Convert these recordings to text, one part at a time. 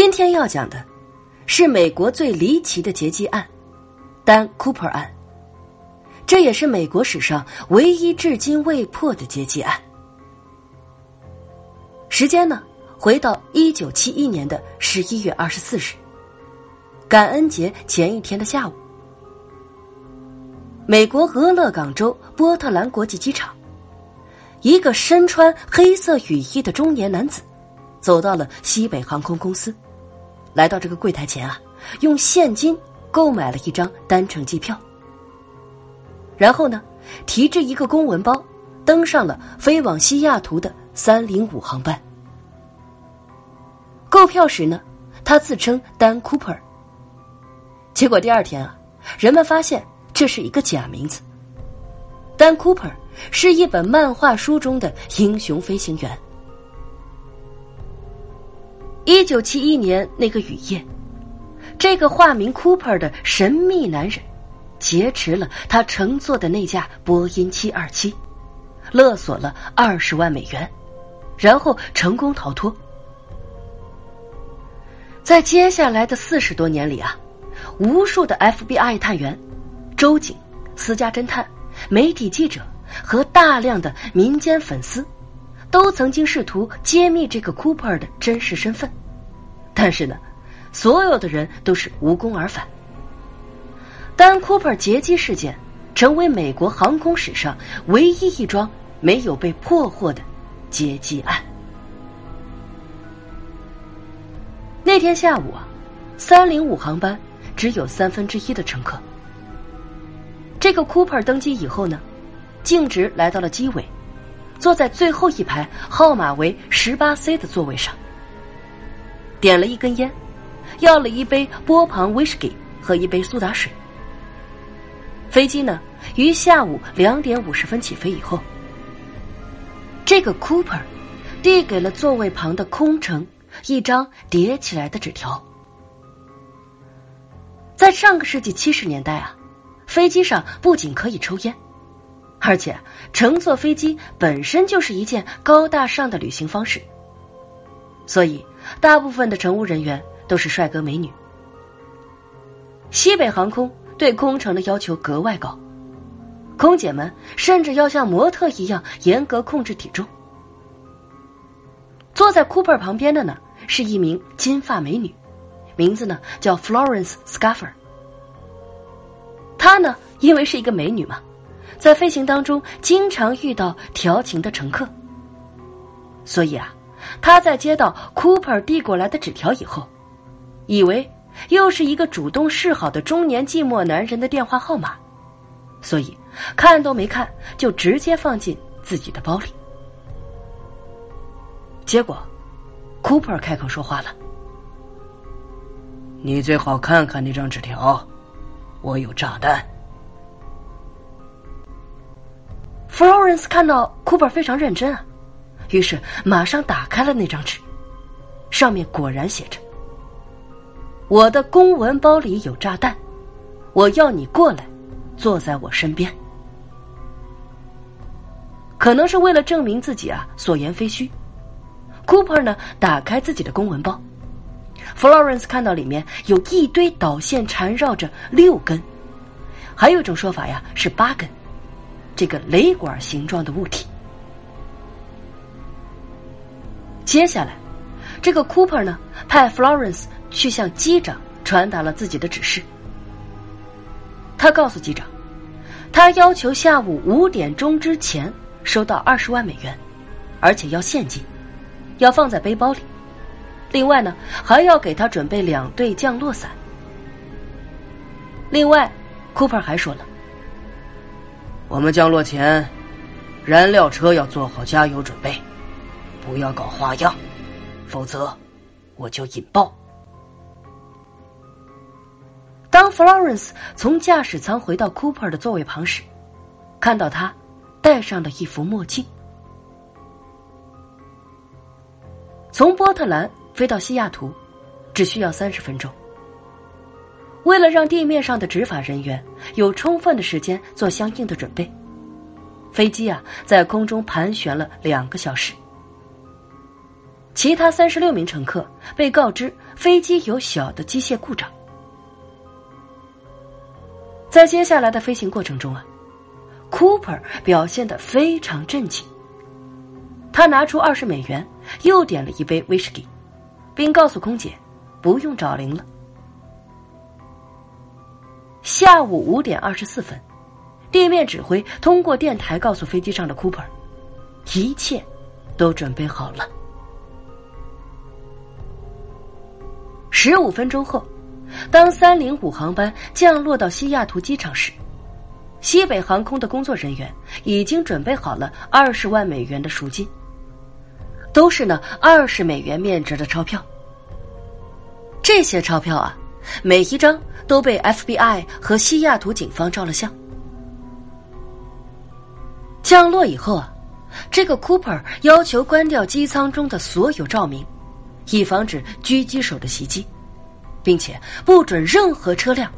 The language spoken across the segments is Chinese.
今天要讲的是美国最离奇的劫机案——丹·库珀案。这也是美国史上唯一至今未破的劫机案。时间呢，回到一九七一年的十一月二十四日，感恩节前一天的下午，美国俄勒冈州波特兰国际机场，一个身穿黑色雨衣的中年男子。走到了西北航空公司，来到这个柜台前啊，用现金购买了一张单程机票，然后呢，提着一个公文包，登上了飞往西雅图的三零五航班。购票时呢，他自称丹·库珀。结果第二天啊，人们发现这是一个假名字，丹·库珀是一本漫画书中的英雄飞行员。一九七一年那个雨夜，这个化名 Cooper 的神秘男人劫持了他乘坐的那架波音七二七，勒索了二十万美元，然后成功逃脱。在接下来的四十多年里啊，无数的 FBI 探员、州警、私家侦探、媒体记者和大量的民间粉丝。都曾经试图揭秘这个 Cooper 的真实身份，但是呢，所有的人都是无功而返。丹 Cooper 劫机事件成为美国航空史上唯一一桩没有被破获的劫机案。那天下午啊，三零五航班只有三分之一的乘客。这个 Cooper 登机以后呢，径直来到了机尾。坐在最后一排号码为十八 C 的座位上，点了一根烟，要了一杯波旁威士忌和一杯苏打水。飞机呢于下午两点五十分起飞以后，这个 Cooper 递给了座位旁的空乘一张叠起来的纸条。在上个世纪七十年代啊，飞机上不仅可以抽烟。而且，乘坐飞机本身就是一件高大上的旅行方式，所以大部分的乘务人员都是帅哥美女。西北航空对空乘的要求格外高，空姐们甚至要像模特一样严格控制体重。坐在 Cooper 旁边的呢是一名金发美女，名字呢叫 Florence Scaffer。她呢因为是一个美女嘛。在飞行当中，经常遇到调情的乘客，所以啊，他在接到 Cooper 递过来的纸条以后，以为又是一个主动示好的中年寂寞男人的电话号码，所以看都没看就直接放进自己的包里。结果，Cooper 开口说话了：“你最好看看那张纸条，我有炸弹。” Florence 看到 Cooper 非常认真啊，于是马上打开了那张纸，上面果然写着：“我的公文包里有炸弹，我要你过来，坐在我身边。”可能是为了证明自己啊所言非虚，Cooper 呢打开自己的公文包，Florence 看到里面有一堆导线缠绕着六根，还有一种说法呀是八根。这个雷管形状的物体。接下来，这个 Cooper 呢，派 Florence 去向机长传达了自己的指示。他告诉机长，他要求下午五点钟之前收到二十万美元，而且要现金，要放在背包里。另外呢，还要给他准备两对降落伞。另外，Cooper 还说了。我们降落前，燃料车要做好加油准备，不要搞花样，否则我就引爆。当 Florence 从驾驶舱回到 Cooper 的座位旁时，看到他戴上了一副墨镜。从波特兰飞到西雅图，只需要三十分钟。为了让地面上的执法人员有充分的时间做相应的准备，飞机啊在空中盘旋了两个小时。其他三十六名乘客被告知飞机有小的机械故障。在接下来的飞行过程中啊，Cooper 表现的非常镇静。他拿出二十美元，又点了一杯威士忌，并告诉空姐不用找零了。下午五点二十四分，地面指挥通过电台告诉飞机上的 Cooper，一切都准备好了。十五分钟后，当三零五航班降落到西雅图机场时，西北航空的工作人员已经准备好了二十万美元的赎金，都是呢二十美元面值的钞票。这些钞票啊，每一张都被 FBI 和西雅图警方照了相。降落以后啊，这个 Cooper 要求关掉机舱中的所有照明。以防止狙击手的袭击，并且不准任何车辆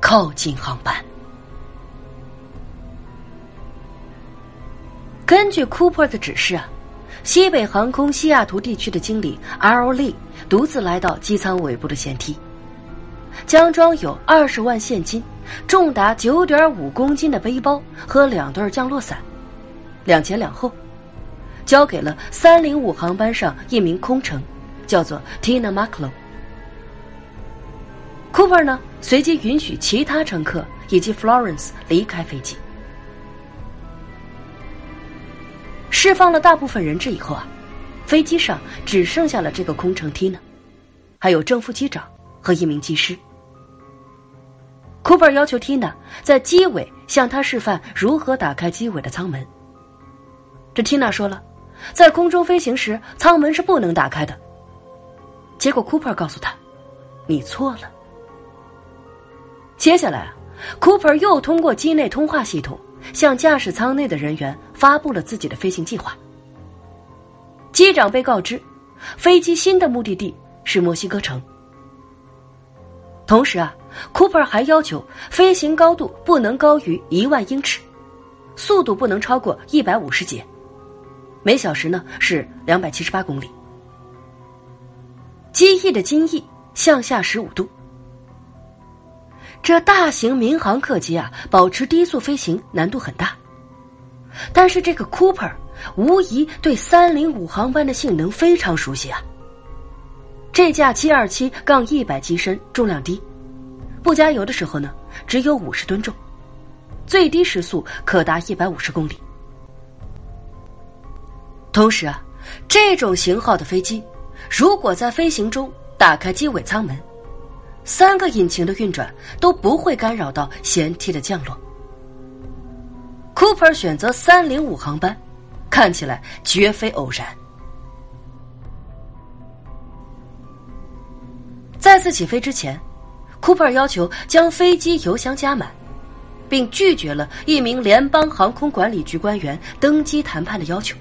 靠近航班。根据 Cooper 的指示啊，西北航空西雅图地区的经理 R. O. Lee 独自来到机舱尾部的舷梯，将装有二十万现金、重达九点五公斤的背包和两对降落伞，两前两后，交给了三零五航班上一名空乘。叫做 Tina Maclow。Cooper 呢，随即允许其他乘客以及 Florence 离开飞机。释放了大部分人质以后啊，飞机上只剩下了这个空乘 Tina，还有正副机长和一名机师。Cooper 要求 Tina 在机尾向他示范如何打开机尾的舱门。这 Tina 说了，在空中飞行时，舱门是不能打开的。结果，Cooper 告诉他：“你错了。”接下来啊，Cooper 又通过机内通话系统向驾驶舱内的人员发布了自己的飞行计划。机长被告知，飞机新的目的地是墨西哥城。同时啊，Cooper 还要求飞行高度不能高于一万英尺，速度不能超过一百五十节，每小时呢是两百七十八公里。机翼的襟翼向下十五度。这大型民航客机啊，保持低速飞行难度很大。但是这个 Cooper 无疑对三零五航班的性能非常熟悉啊。这架七二七杠一百机身重量低，不加油的时候呢，只有五十吨重，最低时速可达一百五十公里。同时啊，这种型号的飞机。如果在飞行中打开机尾舱门，三个引擎的运转都不会干扰到舷梯的降落。Cooper 选择三零五航班，看起来绝非偶然。再次起飞之前，Cooper 要求将飞机油箱加满，并拒绝了一名联邦航空管理局官员登机谈判的要求。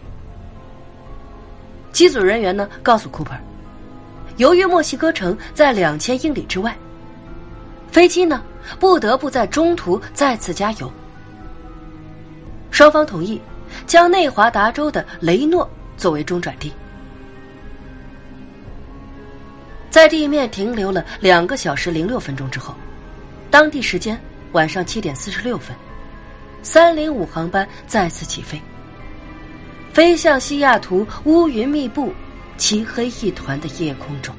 机组人员呢告诉 Cooper，由于墨西哥城在两千英里之外，飞机呢不得不在中途再次加油。双方同意将内华达州的雷诺作为中转地。在地面停留了两个小时零六分钟之后，当地时间晚上七点四十六分，三零五航班再次起飞。飞向西雅图乌云密布、漆黑一团的夜空中，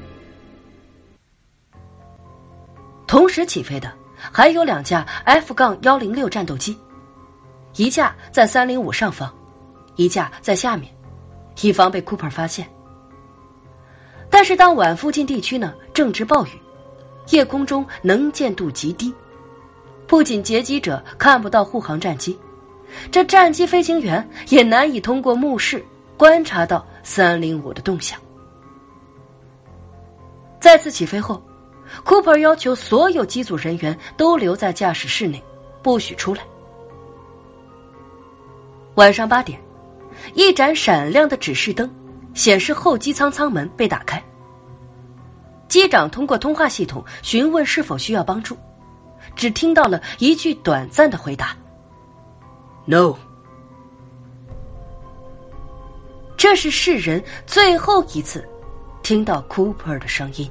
同时起飞的还有两架 F 杠幺零六战斗机，一架在三零五上方，一架在下面，以防被 Cooper 发现。但是当晚附近地区呢正值暴雨，夜空中能见度极低，不仅劫机者看不到护航战机。这战机飞行员也难以通过目视观察到三零五的动向。再次起飞后，Cooper 要求所有机组人员都留在驾驶室内，不许出来。晚上八点，一盏闪亮的指示灯显示后机舱舱门被打开。机长通过通话系统询问是否需要帮助，只听到了一句短暂的回答。No，这是世人最后一次听到 Cooper 的声音。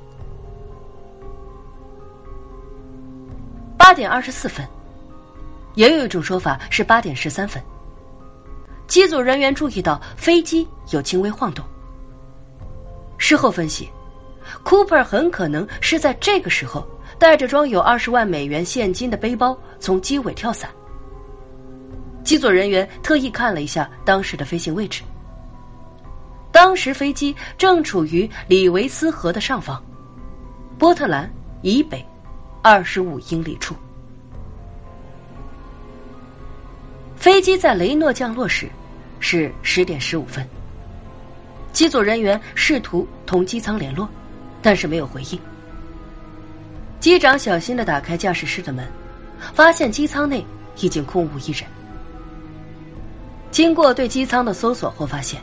八点二十四分，也有一种说法是八点十三分。机组人员注意到飞机有轻微晃动。事后分析，Cooper 很可能是在这个时候带着装有二十万美元现金的背包从机尾跳伞。机组人员特意看了一下当时的飞行位置，当时飞机正处于里维斯河的上方，波特兰以北二十五英里处。飞机在雷诺降落时是十点十五分。机组人员试图同机舱联络，但是没有回应。机长小心的打开驾驶室的门，发现机舱内已经空无一人。经过对机舱的搜索后，发现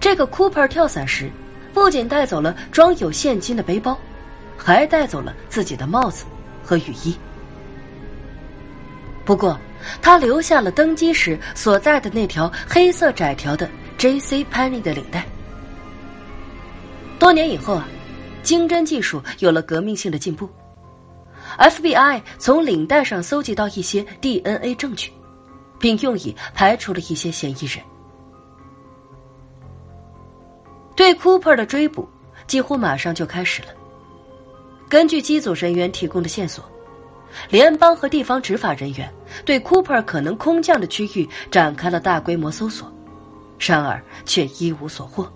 这个 Cooper 跳伞时，不仅带走了装有现金的背包，还带走了自己的帽子和雨衣。不过，他留下了登机时所在的那条黑色窄条的 J.C. Penny 的领带。多年以后啊，经侦技术有了革命性的进步，FBI 从领带上搜集到一些 DNA 证据。并用以排除了一些嫌疑人。对 Cooper 的追捕几乎马上就开始了。根据机组人员提供的线索，联邦和地方执法人员对 Cooper 可能空降的区域展开了大规模搜索，然而却一无所获。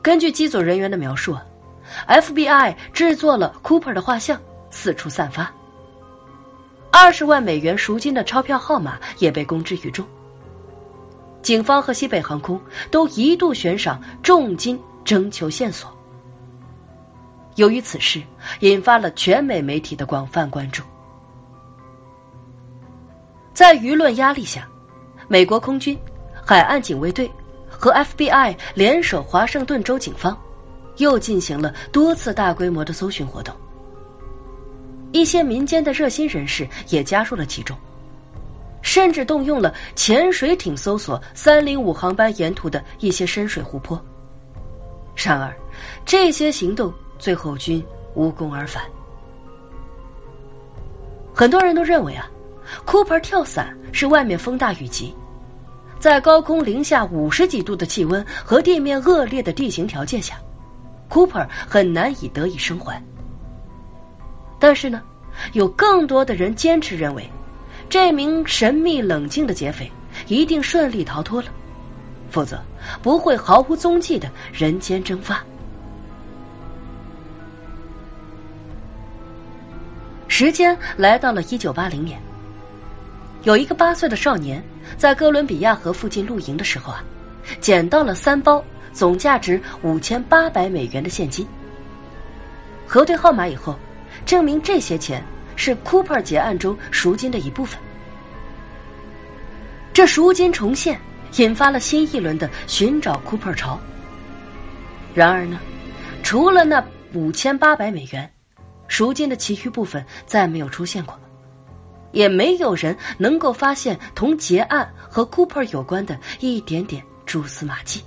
根据机组人员的描述，FBI 制作了 Cooper 的画像，四处散发。二十万美元赎金的钞票号码也被公之于众。警方和西北航空都一度悬赏重金征求线索。由于此事引发了全美媒体的广泛关注，在舆论压力下，美国空军、海岸警卫队和 FBI 联手华盛顿州警方，又进行了多次大规模的搜寻活动。一些民间的热心人士也加入了其中，甚至动用了潜水艇搜索三零五航班沿途的一些深水湖泊。然而，这些行动最后均无功而返。很多人都认为啊，Cooper 跳伞是外面风大雨急，在高空零下五十几度的气温和地面恶劣的地形条件下，Cooper 很难以得以生还。但是呢，有更多的人坚持认为，这名神秘冷静的劫匪一定顺利逃脱了，否则不会毫无踪迹的人间蒸发。时间来到了一九八零年，有一个八岁的少年在哥伦比亚河附近露营的时候啊，捡到了三包总价值五千八百美元的现金。核对号码以后。证明这些钱是 Cooper 结案中赎金的一部分。这赎金重现，引发了新一轮的寻找 Cooper 潮。然而呢，除了那五千八百美元，赎金的其余部分再没有出现过，也没有人能够发现同结案和 Cooper 有关的一点点蛛丝马迹。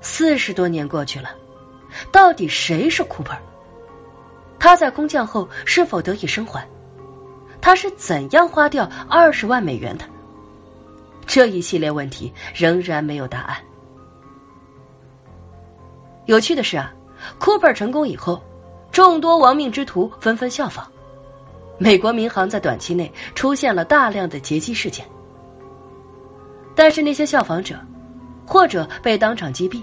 四十多年过去了。到底谁是 Cooper？他在空降后是否得以生还？他是怎样花掉二十万美元的？这一系列问题仍然没有答案。有趣的是啊，Cooper 成功以后，众多亡命之徒纷纷效仿，美国民航在短期内出现了大量的劫机事件。但是那些效仿者，或者被当场击毙。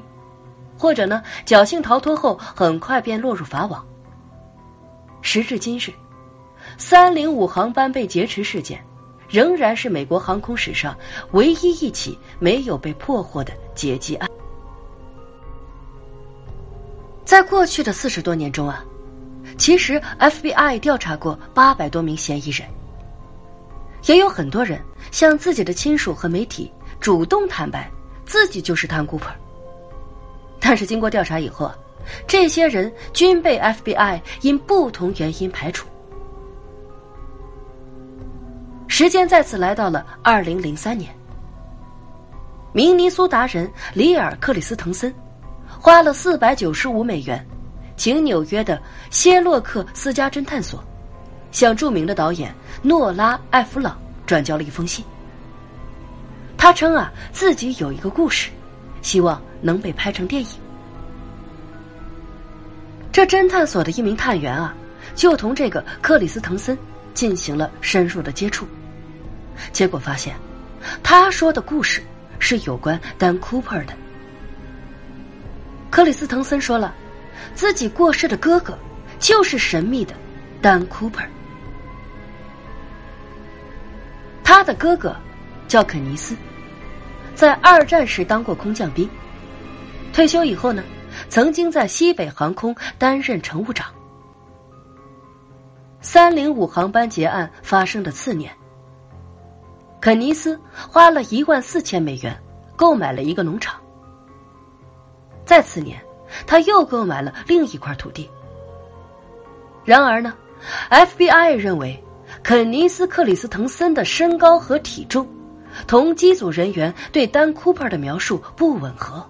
或者呢，侥幸逃脱后，很快便落入法网。时至今日，三零五航班被劫持事件，仍然是美国航空史上唯一一起没有被破获的劫机案。在过去的四十多年中啊，其实 FBI 调查过八百多名嫌疑人，也有很多人向自己的亲属和媒体主动坦白，自己就是汤古珀。但是经过调查以后，这些人均被 FBI 因不同原因排除。时间再次来到了二零零三年，明尼苏达人里尔·克里斯滕森花了四百九十五美元，请纽约的谢洛克私家侦探所向著名的导演诺拉·艾弗朗转交了一封信。他称啊，自己有一个故事，希望能被拍成电影。这侦探所的一名探员啊，就同这个克里斯滕森进行了深入的接触，结果发现，他说的故事是有关丹·库珀的。克里斯滕森说了，自己过世的哥哥就是神秘的丹·库珀，他的哥哥叫肯尼斯，在二战时当过空降兵，退休以后呢。曾经在西北航空担任乘务长。三零五航班劫案发生的次年，肯尼斯花了一万四千美元购买了一个农场。在次年，他又购买了另一块土地。然而呢，FBI 认为肯尼斯·克里斯滕森的身高和体重同机组人员对丹·库珀的描述不吻合。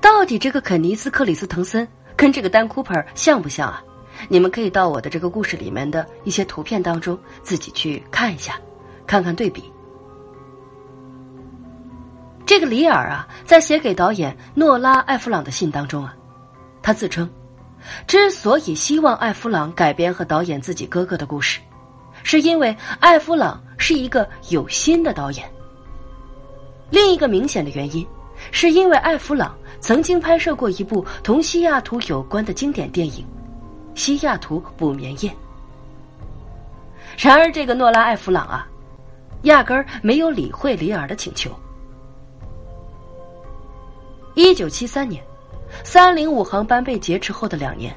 到底这个肯尼斯·克里斯滕森跟这个丹·库珀像不像啊？你们可以到我的这个故事里面的一些图片当中自己去看一下，看看对比。这个里尔啊，在写给导演诺拉·艾弗朗的信当中啊，他自称，之所以希望艾弗朗改编和导演自己哥哥的故事，是因为艾弗朗是一个有心的导演。另一个明显的原因，是因为艾弗朗。曾经拍摄过一部同西雅图有关的经典电影《西雅图补眠夜》。然而，这个诺拉·艾弗朗啊，压根儿没有理会里尔的请求。一九七三年，三零五航班被劫持后的两年，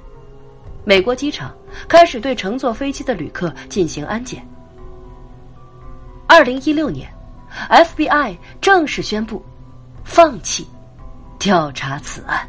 美国机场开始对乘坐飞机的旅客进行安检。二零一六年，FBI 正式宣布放弃。调查此案。